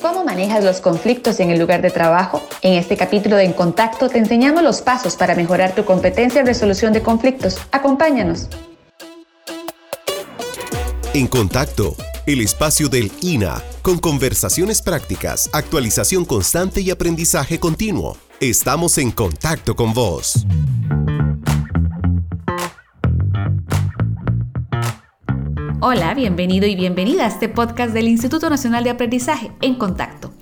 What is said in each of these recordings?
¿Cómo manejas los conflictos en el lugar de trabajo? En este capítulo de En Contacto te enseñamos los pasos para mejorar tu competencia en resolución de conflictos. Acompáñanos. En Contacto, el espacio del INA, con conversaciones prácticas, actualización constante y aprendizaje continuo. Estamos en contacto con vos. Hola, bienvenido y bienvenida a este podcast del Instituto Nacional de Aprendizaje en Contacto.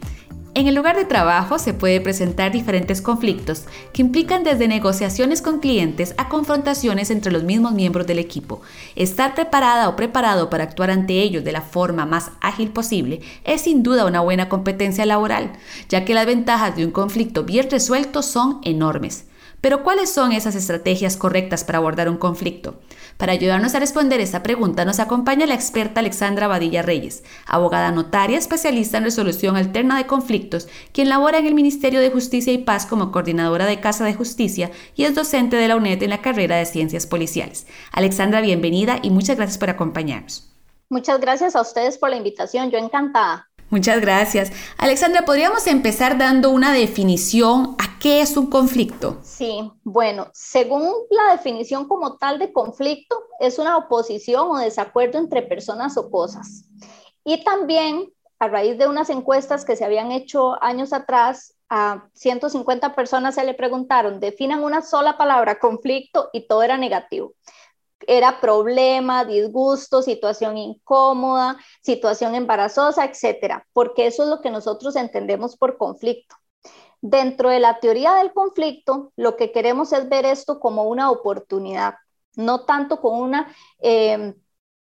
En el lugar de trabajo se puede presentar diferentes conflictos que implican desde negociaciones con clientes a confrontaciones entre los mismos miembros del equipo. Estar preparada o preparado para actuar ante ellos de la forma más ágil posible es sin duda una buena competencia laboral, ya que las ventajas de un conflicto bien resuelto son enormes. Pero ¿cuáles son esas estrategias correctas para abordar un conflicto? Para ayudarnos a responder esta pregunta nos acompaña la experta Alexandra Badilla Reyes, abogada notaria especialista en resolución alterna de conflictos, quien labora en el Ministerio de Justicia y Paz como coordinadora de Casa de Justicia y es docente de la UNED en la carrera de Ciencias Policiales. Alexandra, bienvenida y muchas gracias por acompañarnos. Muchas gracias a ustedes por la invitación, yo encantada. Muchas gracias. Alexandra, ¿podríamos empezar dando una definición a qué es un conflicto? Sí, bueno, según la definición como tal de conflicto, es una oposición o desacuerdo entre personas o cosas. Y también, a raíz de unas encuestas que se habían hecho años atrás, a 150 personas se le preguntaron, definan una sola palabra, conflicto, y todo era negativo era problema, disgusto, situación incómoda, situación embarazosa, etcétera, porque eso es lo que nosotros entendemos por conflicto. Dentro de la teoría del conflicto, lo que queremos es ver esto como una oportunidad, no tanto con una, em,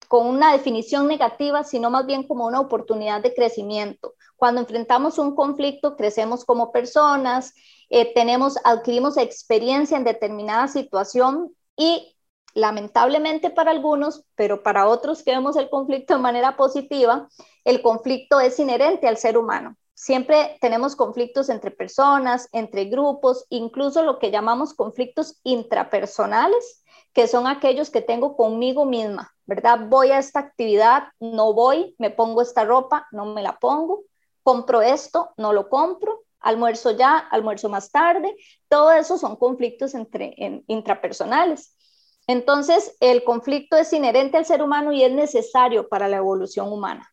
con una definición negativa, sino más bien como una oportunidad de crecimiento. Cuando enfrentamos un conflicto, crecemos como personas, eh, tenemos, adquirimos experiencia en determinada situación y lamentablemente para algunos, pero para otros que vemos el conflicto de manera positiva, el conflicto es inherente al ser humano. Siempre tenemos conflictos entre personas, entre grupos, incluso lo que llamamos conflictos intrapersonales, que son aquellos que tengo conmigo misma, ¿verdad? Voy a esta actividad, no voy, me pongo esta ropa, no me la pongo, compro esto, no lo compro, almuerzo ya, almuerzo más tarde, todo eso son conflictos entre, intrapersonales. Entonces, el conflicto es inherente al ser humano y es necesario para la evolución humana.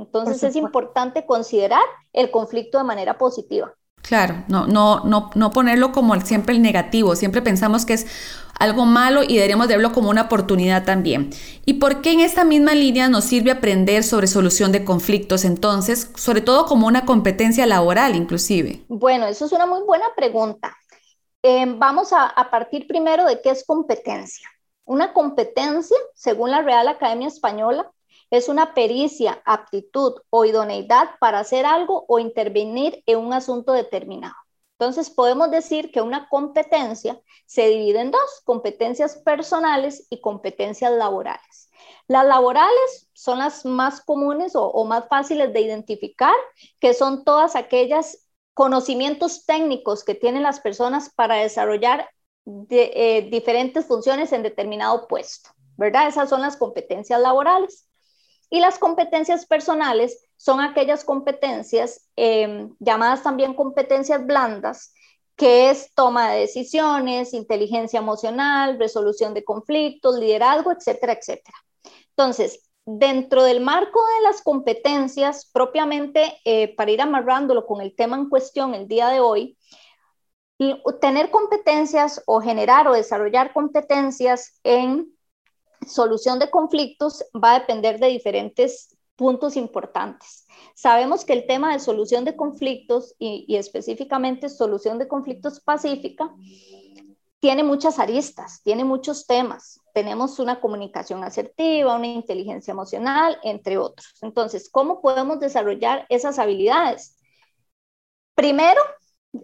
Entonces, es importante considerar el conflicto de manera positiva. Claro, no, no, no, no ponerlo como siempre el negativo, siempre pensamos que es algo malo y deberíamos verlo como una oportunidad también. ¿Y por qué en esta misma línea nos sirve aprender sobre solución de conflictos entonces, sobre todo como una competencia laboral inclusive? Bueno, eso es una muy buena pregunta. Eh, vamos a, a partir primero de qué es competencia. Una competencia, según la Real Academia Española, es una pericia, aptitud o idoneidad para hacer algo o intervenir en un asunto determinado. Entonces, podemos decir que una competencia se divide en dos, competencias personales y competencias laborales. Las laborales son las más comunes o, más fáciles de identificar, que son todas aquellas conocimientos técnicos que tienen las personas para desarrollar de, eh, diferentes funciones en determinado puesto, ¿verdad? Esas son las competencias laborales. Y las competencias personales son aquellas competencias em, llamadas también competencias blandas, que es toma de decisiones, inteligencia emocional, resolución de conflictos, liderazgo, etcétera, etcétera. Entonces, dentro del marco de las competencias, propiamente, eh, para ir amarrándolo con el tema en cuestión el día de hoy, tener competencias o generar o desarrollar competencias en solución de conflictos va a depender de diferentes puntos importantes. Sabemos que el tema de solución de conflictos y, específicamente solución de conflictos pacífica tiene muchas aristas, tiene muchos temas. Tenemos una comunicación asertiva, una inteligencia emocional, entre otros. Entonces, ¿cómo podemos desarrollar esas habilidades? Primero,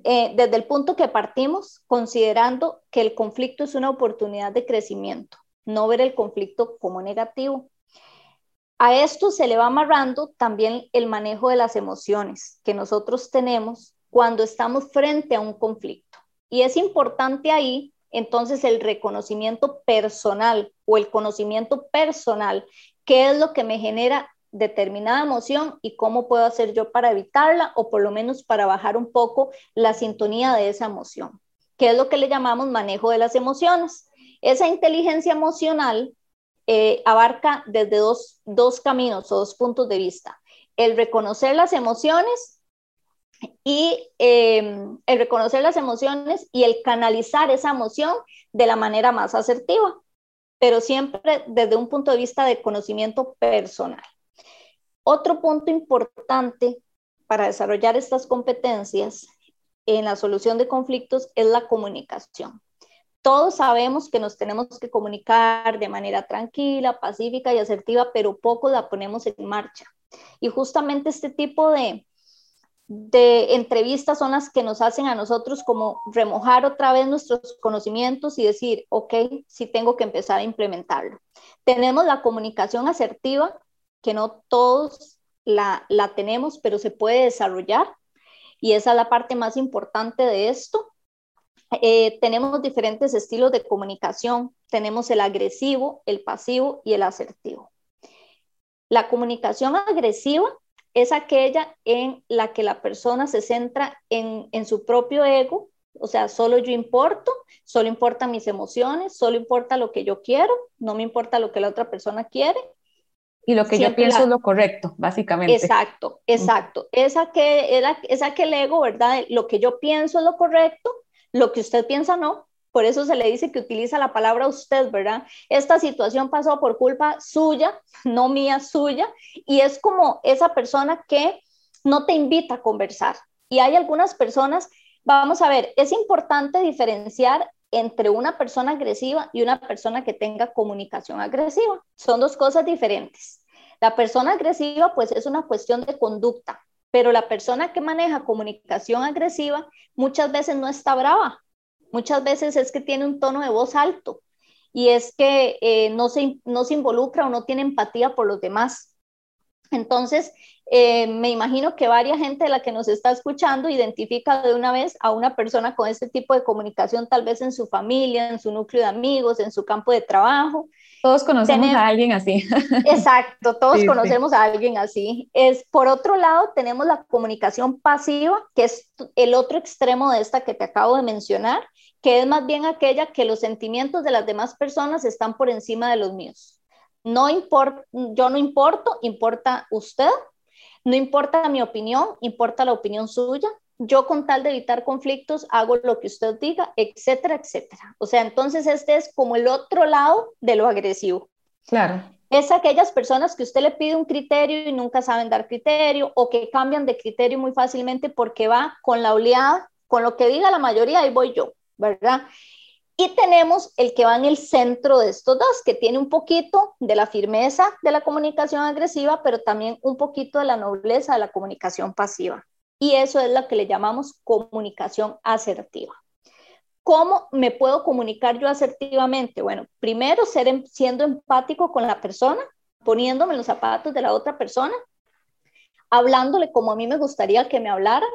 eh, desde el punto que partimos, considerando que el conflicto es una oportunidad de crecimiento, no ver el conflicto como negativo. A esto se le va amarrando también el manejo de las emociones que nosotros tenemos cuando estamos frente a un conflicto. Y es importante ahí entonces el reconocimiento personal o el conocimiento personal, qué es lo que me genera determinada emoción y cómo puedo hacer yo para evitarla o por lo menos para bajar un poco la sintonía de esa emoción, que es lo que le llamamos manejo de las emociones. Esa inteligencia emocional eh, abarca desde dos, dos caminos o dos puntos de vista. El reconocer las emociones y em, el reconocer las emociones y el canalizar esa emoción de la manera más asertiva, pero siempre desde un punto de vista de conocimiento personal. Otro punto importante para desarrollar estas competencias en la solución de conflictos es la comunicación. Todos sabemos que nos tenemos que comunicar de manera tranquila, pacífica y asertiva, pero poco la ponemos en marcha. Y justamente este tipo de, de entrevistas son las que nos hacen a nosotros como remojar otra vez nuestros conocimientos y decir, ok, sí tengo que empezar a implementarlo. Tenemos la comunicación asertiva, que no todos la, la tenemos, pero se puede desarrollar y esa es la parte más importante de esto. Eh, tenemos diferentes estilos de comunicación. Tenemos el agresivo, el pasivo y el asertivo. La comunicación agresiva es aquella en la que la persona se centra en, su propio ego, o sea, solo yo importo, solo importan mis emociones, solo importa lo que yo quiero, no me importa lo que la otra persona quiere. Y lo que yo pienso es lo correcto, básicamente. Exacto, exacto. Esa que, era, esa que el ego, ¿verdad? Lo que yo pienso es lo correcto, lo que usted piensa no, por eso se le dice que utiliza la palabra usted, ¿verdad? Esta situación pasó por culpa suya, no mía, suya, y es como esa persona que no te invita a conversar. Y hay algunas personas, vamos a ver, es importante diferenciar entre una persona agresiva y una persona que tenga comunicación agresiva. Son dos cosas diferentes. La persona agresiva, pues es una cuestión de conducta, pero la persona que maneja comunicación agresiva muchas veces no está brava, Muchas veces es que tiene un tono de voz alto y es que eh, no, se, no se involucra o no tiene empatía por los demás. Entonces, eh, me imagino que varias gente de la que nos está escuchando identifica de una vez a una persona con este tipo de comunicación, tal vez en su familia, en su núcleo de amigos, en su campo de trabajo. Todos conocemos a alguien así. Exacto, todos conocemos a alguien así. Es, por otro lado, tenemos la comunicación pasiva, que es el otro extremo de esta que te acabo de mencionar, que es más bien aquella que los sentimientos de las demás personas están por encima de los míos. No importa, yo no importo, importa usted, no importa mi opinión, importa la opinión suya. Yo con tal de evitar conflictos hago lo que usted diga, etcétera, etcétera. O sea, entonces este es como el otro lado de lo agresivo. Claro. Es aquellas personas que usted le pide un criterio y nunca saben dar criterio o que cambian de criterio muy fácilmente porque va con la oleada, con lo que diga la mayoría, ahí voy yo. ¿verdad? Y tenemos el que va en el centro de estos dos, que tiene un poquito de la firmeza de la comunicación agresiva, pero también un poquito de la nobleza de la comunicación pasiva. Y eso es lo que le llamamos comunicación asertiva. ¿Cómo me puedo comunicar yo asertivamente? Bueno, primero ser, em, siendo empático con la persona, poniéndome los zapatos de la otra persona, hablándole como a mí me gustaría que me hablaran,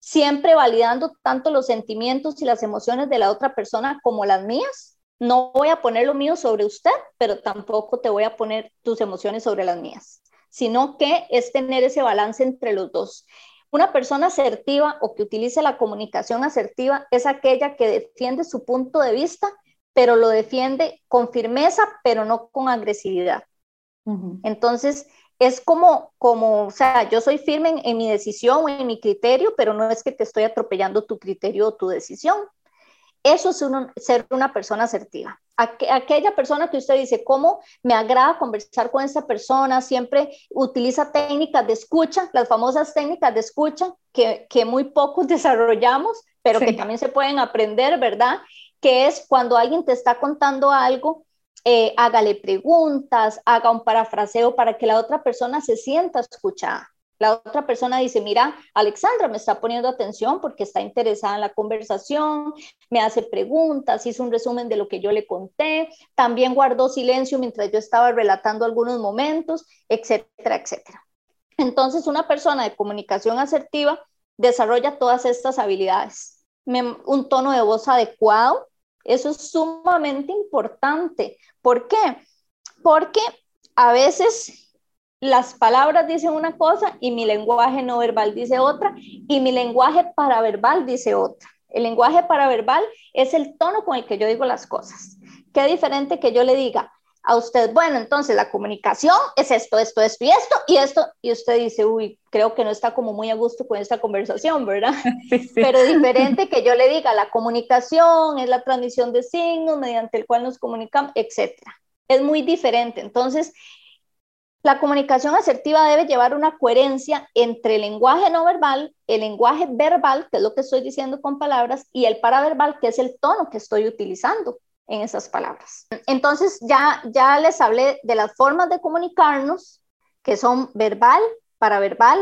siempre validando tanto los sentimientos y las emociones de la otra persona como las mías. No voy a poner lo mío sobre usted, pero tampoco te voy a poner tus emociones sobre las mías, sino que es tener ese balance entre los dos. Una persona asertiva o que utilice la comunicación asertiva es aquella que defiende su punto de vista, pero lo defiende con firmeza, pero no con agresividad. Entonces, es como, como, o sea, yo soy firme en, mi decisión o en mi criterio, pero no es que te estoy atropellando tu criterio o tu decisión. Eso es ser una persona asertiva. Aquella persona que usted dice, ¿cómo me agrada conversar con esa persona? Siempre utiliza técnicas de escucha, las famosas técnicas de escucha que, que muy pocos desarrollamos, pero que también se pueden aprender, ¿verdad? Que es cuando alguien te está contando algo eh, hágale preguntas, haga un parafraseo para que la otra persona se sienta escuchada. La otra persona dice, mira, Alexandra me está poniendo atención porque está interesada en la conversación, me hace preguntas, hizo un resumen de lo que yo le conté, también guardó silencio mientras yo estaba relatando algunos momentos, etcétera, etcétera. Entonces, una persona de comunicación asertiva desarrolla todas estas habilidades. un tono de voz adecuado, eso es sumamente importante. ¿Por qué? Porque a veces las palabras dicen una cosa y mi lenguaje no verbal dice otra y mi lenguaje paraverbal dice otra. El lenguaje paraverbal es el tono con el que yo digo las cosas. Qué diferente que yo le diga a usted, bueno, entonces la comunicación es esto, esto, esto y esto y esto, y usted dice, uy, creo que no está como muy a gusto con esta conversación, ¿verdad? Pero diferente que yo le diga, la comunicación es la transmisión de signos mediante el cual nos comunicamos, etcétera. Es muy diferente. Entonces, la comunicación asertiva debe llevar una coherencia entre el lenguaje no verbal, el lenguaje verbal, que es lo que estoy diciendo con palabras, y el paraverbal, que es el tono que estoy utilizando en esas palabras. Entonces, ya, ya les hablé de las formas de comunicarnos, que son verbal, paraverbal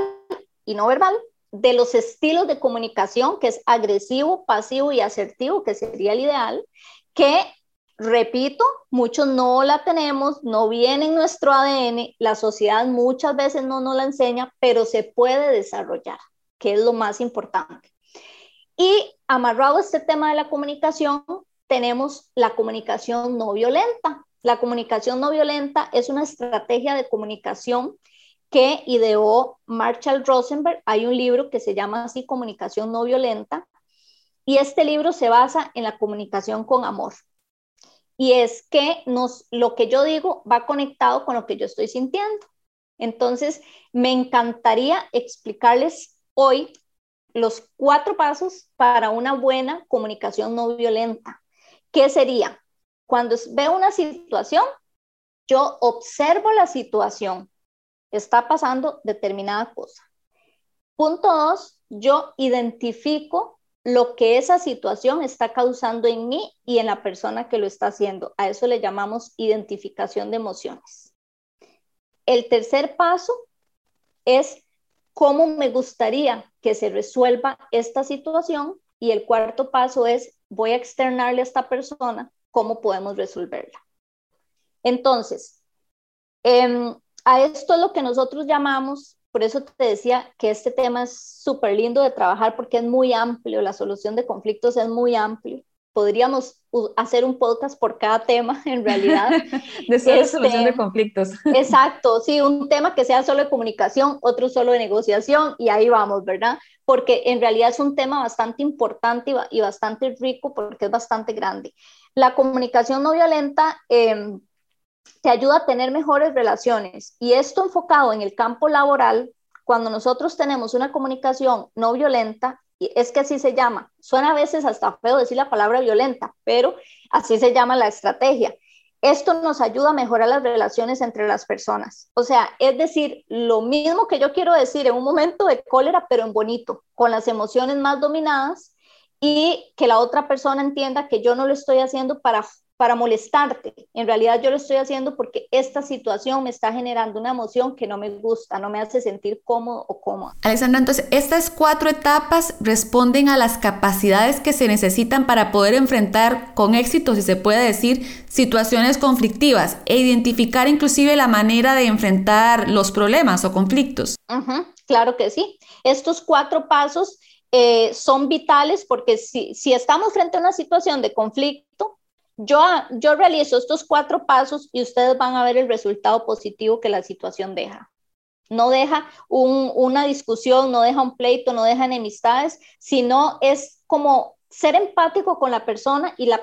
y no verbal, de los estilos de comunicación, que es agresivo, pasivo y asertivo, que sería el ideal, que repito, muchos no la tenemos, no viene en nuestro ADN, la sociedad muchas veces no nos la enseña, pero se puede desarrollar, que es lo más importante. Y amarrado a este tema de la comunicación, tenemos la comunicación no violenta. La comunicación no violenta es una estrategia de comunicación que ideó Marshall Rosenberg. Hay un libro que se llama así Comunicación no violenta y este libro se basa en la comunicación con amor y es que nos, lo que yo digo va conectado con lo que yo estoy sintiendo. Entonces, me encantaría explicarles hoy los cuatro pasos para una buena comunicación no violenta. ¿Qué sería? Cuando veo una situación, yo observo la situación. Está pasando determinada cosa. Punto dos, yo identifico lo que esa situación está causando en mí y en la persona que lo está haciendo. A eso le llamamos identificación de emociones. El tercer paso es cómo me gustaría que se resuelva esta situación y el cuarto paso es voy a externarle a esta persona cómo podemos resolverla. Entonces, em, a esto es lo que nosotros llamamos por eso te decía que este tema es súper lindo de trabajar porque es muy amplio, la solución de conflictos es muy amplio. Podríamos hacer un podcast por cada tema, en realidad. de solo solución de este, conflictos. exacto, sí, un tema que sea solo de comunicación, otro solo de negociación, y ahí vamos, ¿verdad? Porque en realidad es un tema bastante importante y, bastante rico porque es bastante grande. La comunicación no violenta eh, te ayuda a tener mejores relaciones. Y esto enfocado en el campo laboral, cuando nosotros tenemos una comunicación no violenta, es que así se llama. Suena a veces hasta feo decir la palabra violenta, pero así se llama la estrategia. Esto nos ayuda a mejorar las relaciones entre las personas. O sea, es decir, lo mismo que yo quiero decir en un momento de cólera, pero en bonito, con las emociones más dominadas y que la otra persona entienda que yo no lo estoy haciendo para para molestarte. En realidad yo lo estoy haciendo porque esta situación me está generando una emoción que no me gusta, no me hace sentir cómodo o cómoda. Alessandra, entonces estas cuatro etapas responden a las capacidades que se necesitan para poder enfrentar con éxito, si se puede decir, situaciones conflictivas e identificar inclusive la manera de enfrentar los problemas o conflictos. claro que sí. Estos cuatro pasos eh, son vitales porque si, si estamos frente a una situación de conflicto, yo, yo realizo estos cuatro pasos y ustedes van a ver el resultado positivo que la situación deja. No deja una discusión, no deja un pleito, no deja enemistades, sino es como ser empático con la persona y la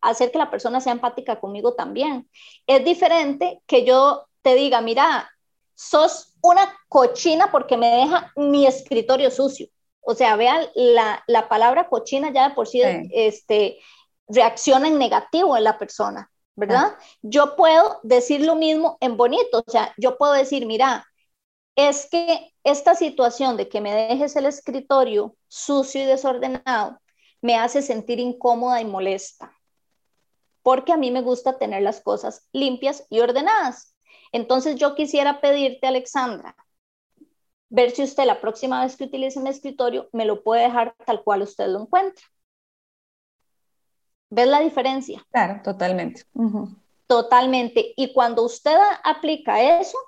hacer que la persona sea empática conmigo también. Es diferente que yo te diga, mira, sos una cochina porque me deja mi escritorio sucio. O sea, vean la, la palabra cochina ya de por sí, este, reacciona en negativo en la persona, ¿verdad? Yo puedo decir lo mismo en bonito, o sea, yo puedo decir, mira, es que esta situación de que me dejes el escritorio sucio y desordenado me hace sentir incómoda y molesta, porque a mí me gusta tener las cosas limpias y ordenadas. Entonces yo quisiera pedirte, Alexandra, ver si usted la próxima vez que utilice mi escritorio me lo puede dejar tal cual usted lo encuentra. ¿Ves la diferencia? Claro, totalmente. Totalmente. Y cuando usted aplica eso,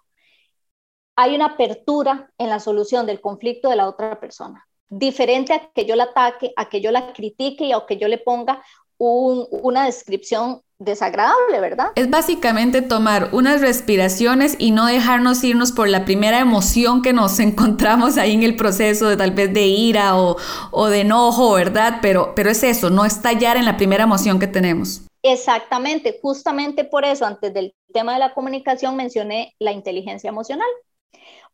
hay una apertura en la solución del conflicto de la otra persona. Diferente a que yo la ataque, a que yo la critique y a que yo le ponga una descripción desagradable, ¿verdad? Es básicamente tomar unas respiraciones y no dejarnos irnos por la primera emoción que nos encontramos ahí en el proceso de tal vez de ira o, o de enojo, ¿verdad? Pero, pero es eso, no estallar en la primera emoción que tenemos. Exactamente, justamente por eso antes del tema de la comunicación mencioné la inteligencia emocional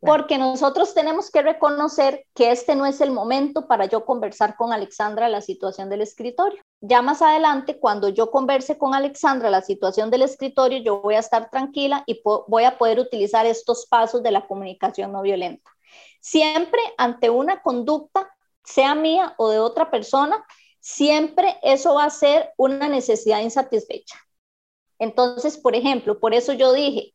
porque nosotros tenemos que reconocer que este no es el momento para yo conversar con Alexandra la situación del escritorio. Ya más adelante, cuando yo converse con Alexandra la situación del escritorio, yo voy a estar tranquila y voy a poder utilizar estos pasos de la comunicación no violenta. Siempre ante una conducta, sea mía o de otra persona, siempre eso va a ser una necesidad insatisfecha. Entonces, por ejemplo, por eso yo dije,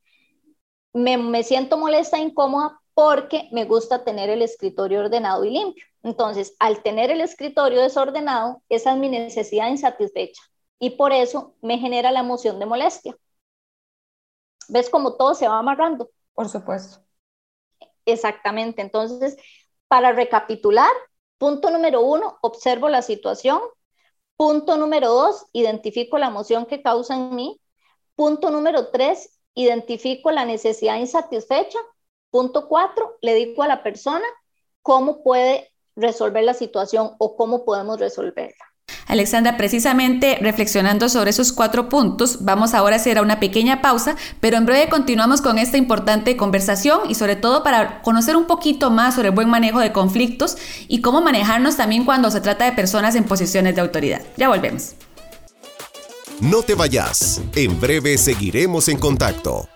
me, siento molesta, incómoda porque me gusta tener el escritorio ordenado y limpio. Entonces, al tener el escritorio desordenado, esa es mi necesidad insatisfecha y por eso me genera la emoción de molestia. ¿Ves cómo todo se va amarrando? Por supuesto. Exactamente. Entonces, para recapitular, punto número uno, observo la situación. Punto número dos, identifico la emoción que causa en mí. Punto número tres, identifico la necesidad insatisfecha. Punto cuatro, le digo a la persona cómo puede resolver la situación o cómo podemos resolverla. Alexandra, precisamente reflexionando sobre esos cuatro puntos, vamos ahora a hacer una pequeña pausa, pero en breve continuamos con esta importante conversación y sobre todo para conocer un poquito más sobre buen manejo de conflictos y cómo manejarnos también cuando se trata de personas en posiciones de autoridad. Ya volvemos. No te vayas. En breve seguiremos en contacto.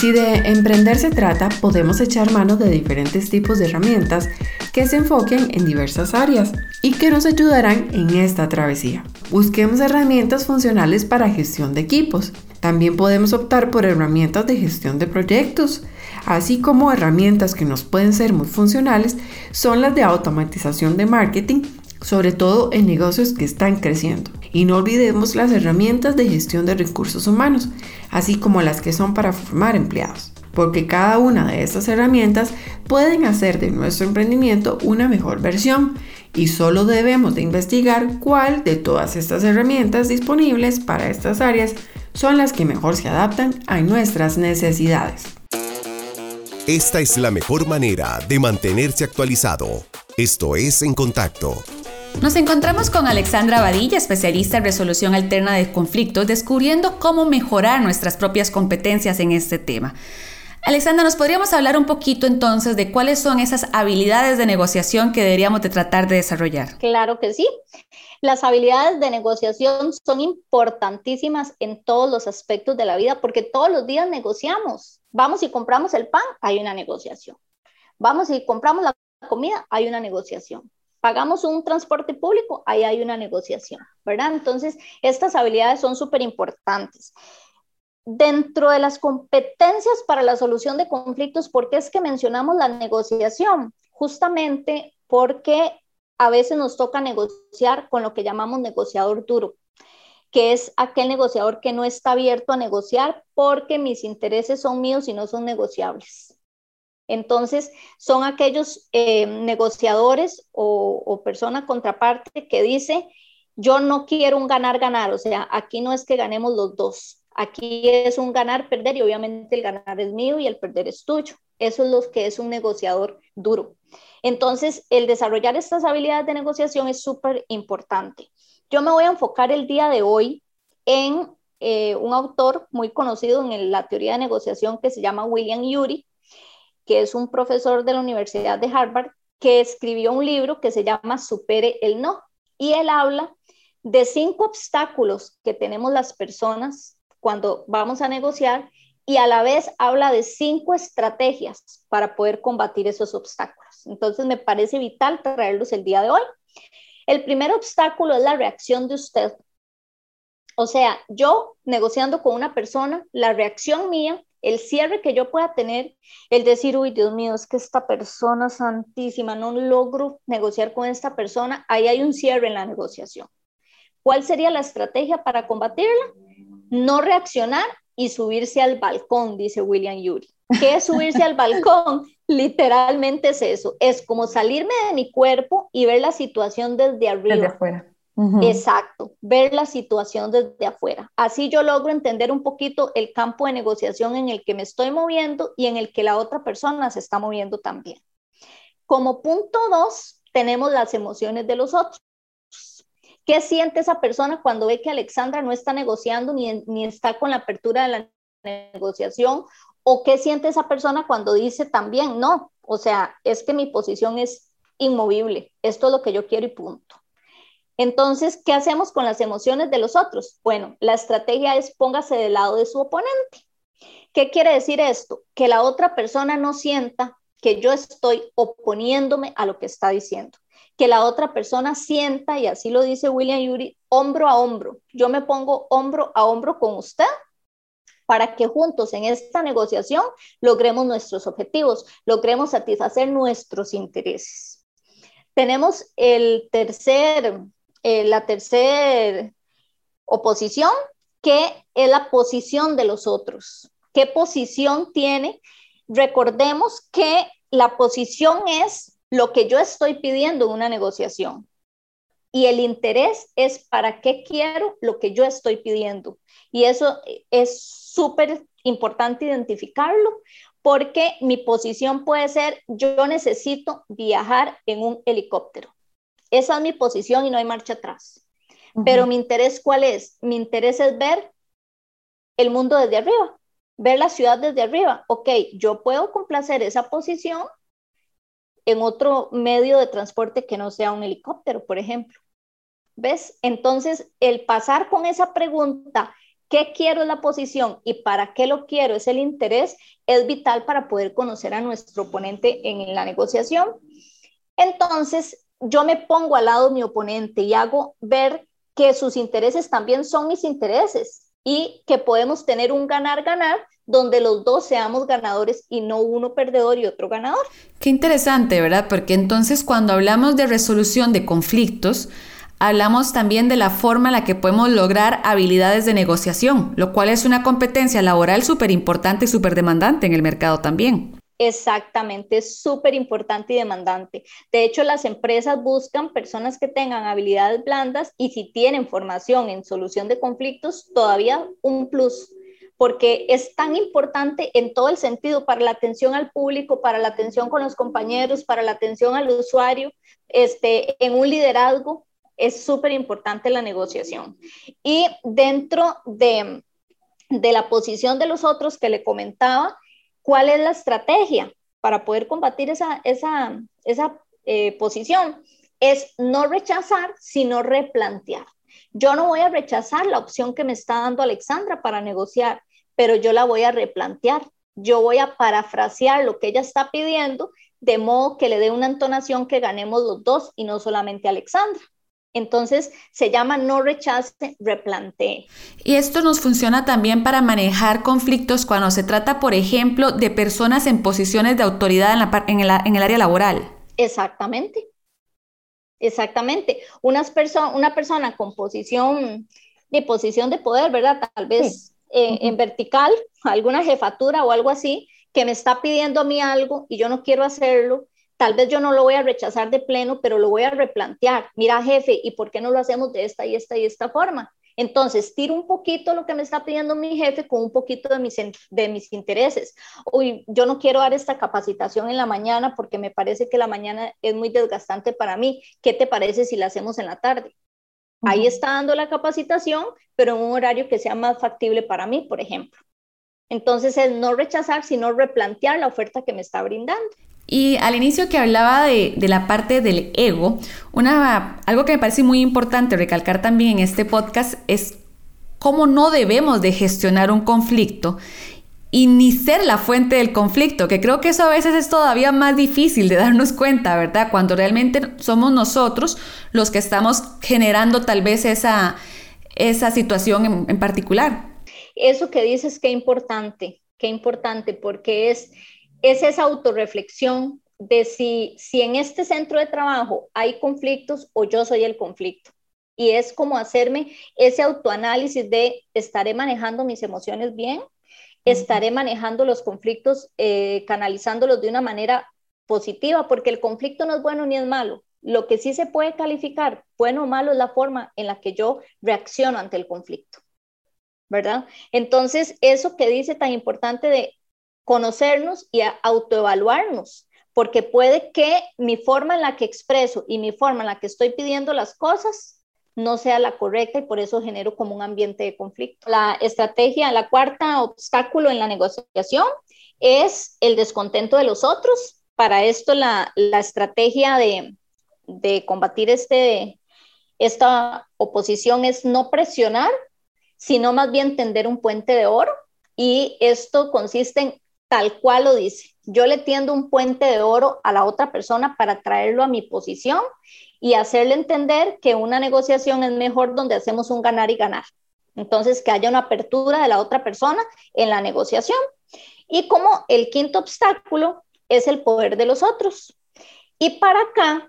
Si de emprender se trata, podemos echar mano de diferentes tipos de herramientas que se enfoquen en diversas áreas y que nos ayudarán en esta travesía. Busquemos herramientas funcionales para gestión de equipos. También podemos optar por herramientas de gestión de proyectos, así como herramientas que nos pueden ser muy funcionales son las de automatización de marketing sobre todo en negocios que están creciendo. Y no olvidemos las herramientas de gestión de recursos humanos, así como las que son para formar empleados, porque cada una de estas herramientas pueden hacer de nuestro emprendimiento una mejor versión y solo debemos de investigar cuál de todas estas herramientas disponibles para estas áreas son las que mejor se adaptan a nuestras necesidades. Esta es la mejor manera de mantenerse actualizado. Esto es En Contacto, nos encontramos con Alexandra Badilla, especialista en resolución alterna de conflictos, descubriendo cómo mejorar nuestras propias competencias en este tema. Alexandra, ¿nos podríamos hablar un poquito entonces de cuáles son esas habilidades de negociación que deberíamos de tratar de desarrollar? Claro que sí. Las habilidades de negociación son importantísimas en todos los aspectos de la vida porque todos los días negociamos. Vamos y compramos el pan, hay una negociación. Vamos y compramos la comida, hay una negociación pagamos un transporte público, ahí hay una negociación, ¿verdad? Entonces, estas habilidades son súper importantes. Dentro de las competencias para la solución de conflictos, ¿por qué es que mencionamos la negociación? Justamente porque a veces nos toca negociar con lo que llamamos negociador duro, que es aquel negociador que no está abierto a negociar porque mis intereses son míos y no son negociables. Entonces, son aquellos eh, negociadores o, o persona contraparte que dice, yo no quiero un ganar-ganar, o sea, aquí no es que ganemos los dos, aquí es un ganar-perder y obviamente el ganar es mío y el perder es tuyo. Eso es lo que es un negociador duro. Entonces, el desarrollar estas habilidades de negociación es súper importante. Yo me voy a enfocar el día de hoy en eh, un autor muy conocido en la teoría de negociación que se llama William Ury que es un profesor de la Universidad de Harvard, que escribió un libro que se llama Supere el No. Y él habla de cinco obstáculos que tenemos las personas cuando vamos a negociar y a la vez habla de cinco estrategias para poder combatir esos obstáculos. Entonces me parece vital traerlos el día de hoy. El primer obstáculo es la reacción de usted. O sea, yo negociando con una persona, la reacción mía el cierre que yo pueda tener, el decir, uy, Dios mío, es que esta persona santísima, no logro negociar con esta persona, ahí hay un cierre en la negociación. ¿Cuál sería la estrategia para combatirla? No reaccionar y subirse al balcón, dice William Yuri. ¿Qué es subirse al balcón? Literalmente es eso, es como salirme de mi cuerpo y ver la situación desde arriba. Exacto, ver la situación desde afuera. Así yo logro entender un poquito el campo de negociación en el que me estoy moviendo y en el que la otra persona se está moviendo también. Como punto dos, tenemos las emociones de los otros. ¿Qué siente esa persona cuando ve que Alexandra no está negociando ni, ni está con la apertura de la negociación? ¿O qué siente esa persona cuando dice también, no, o sea, es que mi posición es inmovible, esto es lo que yo quiero y punto? Entonces, ¿qué hacemos con las emociones de los otros? Bueno, la estrategia es póngase del lado de su oponente. ¿Qué quiere decir esto? Que la otra persona no sienta que yo estoy oponiéndome a lo que está diciendo, que la otra persona sienta, y así lo dice William Yuri, hombro a hombro. Yo me pongo hombro a hombro con usted para que juntos en esta negociación logremos nuestros objetivos, logremos satisfacer nuestros intereses. Tenemos el tercer eh, la tercera oposición, que es la posición de los otros. ¿Qué posición tiene? Recordemos que la posición es lo que yo estoy pidiendo en una negociación. Y el interés es para qué quiero lo que yo estoy pidiendo. Y eso es súper importante identificarlo porque mi posición puede ser yo necesito viajar en un helicóptero. Esa es mi posición y no hay marcha atrás. Pero mi interés, ¿cuál es? Mi interés es ver el mundo desde arriba, ver la ciudad desde arriba. Ok, yo puedo complacer esa posición en otro medio de transporte que no sea un helicóptero, por ejemplo. ¿Ves? Entonces, el pasar con esa pregunta, ¿qué quiero es la posición y para qué lo quiero es el interés? Es vital para poder conocer a nuestro oponente en la negociación. Entonces, yo me pongo al lado de mi oponente y hago ver que sus intereses también son mis intereses y que podemos tener un ganar-ganar donde los dos seamos ganadores y no uno perdedor y otro ganador. Qué interesante, ¿verdad? Porque entonces cuando hablamos de resolución de conflictos, hablamos también de la forma en la que podemos lograr habilidades de negociación, lo cual es una competencia laboral súper importante y súper demandante en el mercado también. Exactamente, es súper importante y demandante. De hecho, las empresas buscan personas que tengan habilidades blandas y si tienen formación en solución de conflictos, todavía un plus, porque es tan importante en todo el sentido para la atención al público, para la atención con los compañeros, para la atención al usuario, este, en un liderazgo, es súper importante la negociación. Y dentro de, de la posición de los otros que le comentaba, ¿Cuál es la estrategia para poder combatir esa, esa, esa eh, posición? Es no rechazar, sino replantear. Yo no voy a rechazar la opción que me está dando Alexandra para negociar, pero yo la voy a replantear. Yo voy a parafrasear lo que ella está pidiendo de modo que le dé una entonación que ganemos los dos y no solamente Alexandra. Entonces se llama no rechace, replantee. Y esto nos funciona también para manejar conflictos cuando se trata, por ejemplo, de personas en posiciones de autoridad en, la, en, el, en el, área laboral. Exactamente. Exactamente. Unas una persona con posición de posición de poder, ¿verdad? Tal vez eh, en vertical, alguna jefatura o algo así, que me está pidiendo a mí algo y yo no quiero hacerlo Tal vez yo no lo voy a rechazar de pleno, pero lo voy a replantear. Mira, jefe, ¿y por qué no lo hacemos de esta y esta y esta forma? Entonces, tiro un poquito lo que me está pidiendo mi jefe con un poquito de mis, de mis intereses. Uy, yo no quiero dar esta capacitación en la mañana porque me parece que la mañana es muy desgastante para mí. ¿Qué te parece si la hacemos en la tarde? Ahí está dando la capacitación, pero en un horario que sea más factible para mí, por ejemplo. Entonces es no rechazar, sino replantear la oferta que me está brindando. Y al inicio que hablaba de, la parte del ego, una, algo que me parece muy importante recalcar también en este podcast es cómo no debemos de gestionar un conflicto y ni ser la fuente del conflicto, que creo que eso a veces es todavía más difícil de darnos cuenta, ¿verdad? Cuando realmente somos nosotros los que estamos generando tal vez esa, esa situación en, en particular. Eso que dices, qué importante, qué importante, porque es es esa autorreflexión de si, si en este centro de trabajo hay conflictos o yo soy el conflicto. Y es como hacerme ese autoanálisis de estaré manejando mis emociones bien, estaré manejando los conflictos, eh, canalizándolos de una manera positiva, porque el conflicto no es bueno ni es malo. Lo que sí se puede calificar bueno o malo es la forma en la que yo reacciono ante el conflicto, ¿verdad? Entonces, eso que dice tan importante de conocernos y autoevaluarnos, porque puede que mi forma en la que expreso y mi forma en la que estoy pidiendo las cosas no sea la correcta y por eso genero como un ambiente de conflicto. La estrategia, la cuarta obstáculo en la negociación es el descontento de los otros. Para esto la, estrategia de, de combatir este, esta oposición es no presionar, sino más bien tender un puente de oro. Y esto consiste en tal cual lo dice. Yo le tiendo un puente de oro a la otra persona para traerlo a mi posición y hacerle entender que una negociación es mejor donde hacemos un ganar y ganar. Entonces, que haya una apertura de la otra persona en la negociación. Y como el quinto obstáculo es el poder de los otros. Y para acá,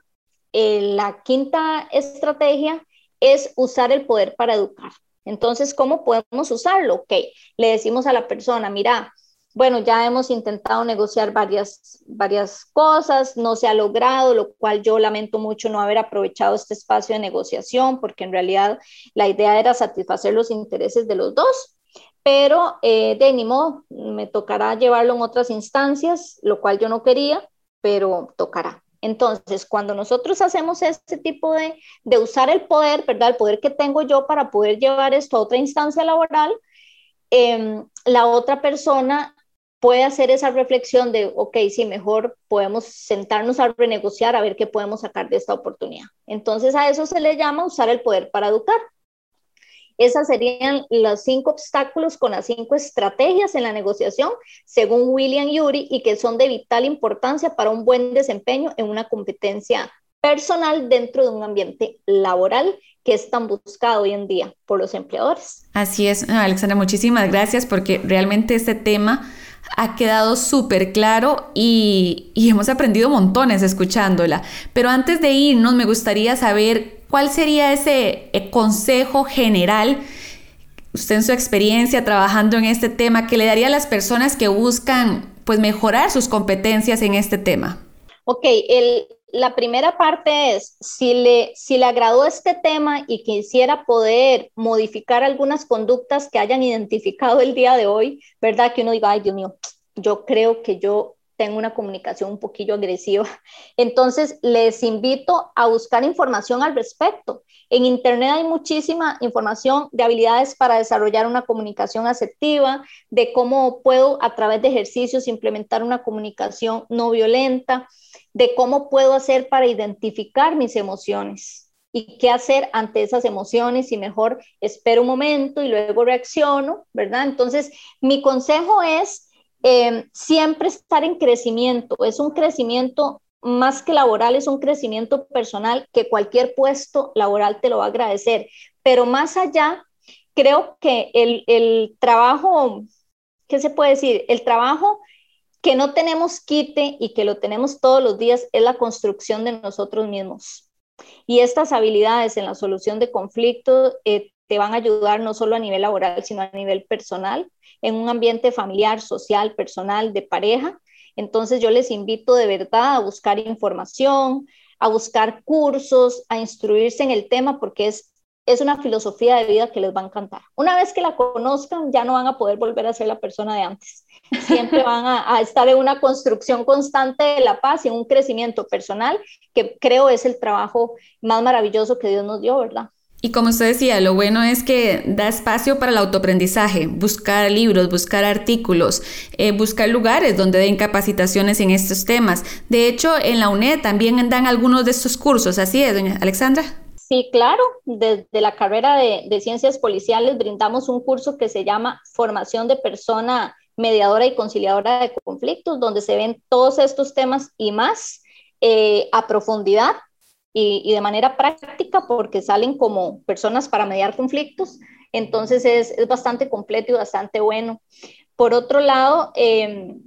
eh, la quinta estrategia es usar el poder para educar. Entonces, ¿cómo podemos usarlo? Ok, le decimos a la persona, mira, bueno, ya hemos intentado negociar varias, varias cosas, no se ha logrado, lo cual yo lamento mucho no haber aprovechado este espacio de negociación, porque en realidad la idea era satisfacer los intereses de los dos, pero eh, de ni modo, me tocará llevarlo en otras instancias, lo cual yo no quería, pero tocará. Entonces, cuando nosotros hacemos este tipo de, de usar el poder, ¿verdad? El poder que tengo yo para poder llevar esto a otra instancia laboral, em, la otra persona puede hacer esa reflexión de, ok, sí, mejor podemos sentarnos a renegociar a ver qué podemos sacar de esta oportunidad. Entonces a eso se le llama usar el poder para educar. Esas serían los cinco obstáculos con las cinco estrategias en la negociación, según William Yuri, y que son de vital importancia para un buen desempeño en una competencia personal dentro de un ambiente laboral que es tan buscado hoy en día por los empleadores. Así es, Alexandra, muchísimas gracias porque realmente este tema ha quedado súper claro y, hemos aprendido montones escuchándola. Pero antes de irnos, me gustaría saber cuál sería ese eh, consejo general, usted en su experiencia trabajando en este tema, que le daría a las personas que buscan pues mejorar sus competencias en este tema. Ok, el, la primera parte es, si le, si le agradó este tema y quisiera poder modificar algunas conductas que hayan identificado el día de hoy, ¿verdad? Que uno diga, ay Dios mío, yo creo que yo tengo una comunicación un poquillo agresiva. Entonces, les invito a buscar información al respecto. En Internet hay muchísima información de habilidades para desarrollar una comunicación asertiva, de cómo puedo a través de ejercicios implementar una comunicación no violenta de cómo puedo hacer para identificar mis emociones y qué hacer ante esas emociones y mejor espero un momento y luego reacciono, ¿verdad? Entonces, mi consejo es em, siempre estar en crecimiento, es un crecimiento más que laboral, es un crecimiento personal que cualquier puesto laboral te lo va a agradecer, pero más allá, creo que el, el trabajo, ¿qué se puede decir? El trabajo que no tenemos quite y que lo tenemos todos los días es la construcción de nosotros mismos. Y estas habilidades en la solución de conflictos eh, te van a ayudar no solo a nivel laboral, sino a nivel personal, en un ambiente familiar, social, personal, de pareja. Entonces yo les invito de verdad a buscar información, a buscar cursos, a instruirse en el tema, porque es es una filosofía de vida que les va a encantar. Una vez que la conozcan, ya no van a poder volver a ser la persona de antes. Siempre van a, estar en una construcción constante de la paz y en un crecimiento personal, que creo es el trabajo más maravilloso que Dios nos dio, ¿verdad? Y como usted decía, lo bueno es que da espacio para el autoaprendizaje, buscar libros, buscar artículos, eh, buscar lugares donde den capacitaciones en estos temas. De hecho, en la UNED también dan algunos de estos cursos, ¿así es, doña Alexandra? Sí, claro. Desde la carrera de, ciencias policiales brindamos un curso que se llama Formación de Persona Mediadora y Conciliadora de Conflictos, donde se ven todos estos temas y más eh, a profundidad y, de manera práctica, porque salen como personas para mediar conflictos. Entonces es, bastante completo y bastante bueno. Por otro lado, em,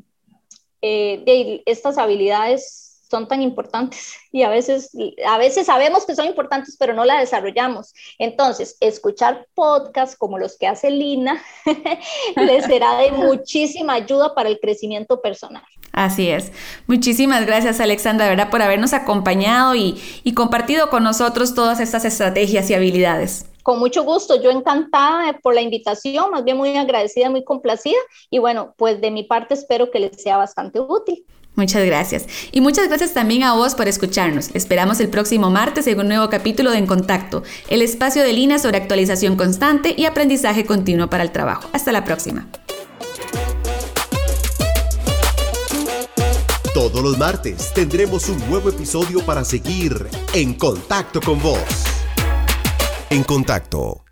eh, estas habilidades son tan importantes y a veces, a veces sabemos que son importantes, pero no la desarrollamos. Entonces, escuchar podcasts como los que hace Lina les será de muchísima ayuda para el crecimiento personal. Así es. Muchísimas gracias, Alexandra, ¿verdad? por habernos acompañado y, y compartido con nosotros todas estas estrategias y habilidades. Con mucho gusto, yo encantada por la invitación, más bien muy agradecida, muy complacida y bueno, pues de mi parte espero que les sea bastante útil. Muchas gracias. Y muchas gracias también a vos por escucharnos. Esperamos el próximo martes en un nuevo capítulo de En Contacto, el espacio de Lina sobre actualización constante y aprendizaje continuo para el trabajo. Hasta la próxima. Todos los martes tendremos un nuevo episodio para seguir en contacto con vos. En contacto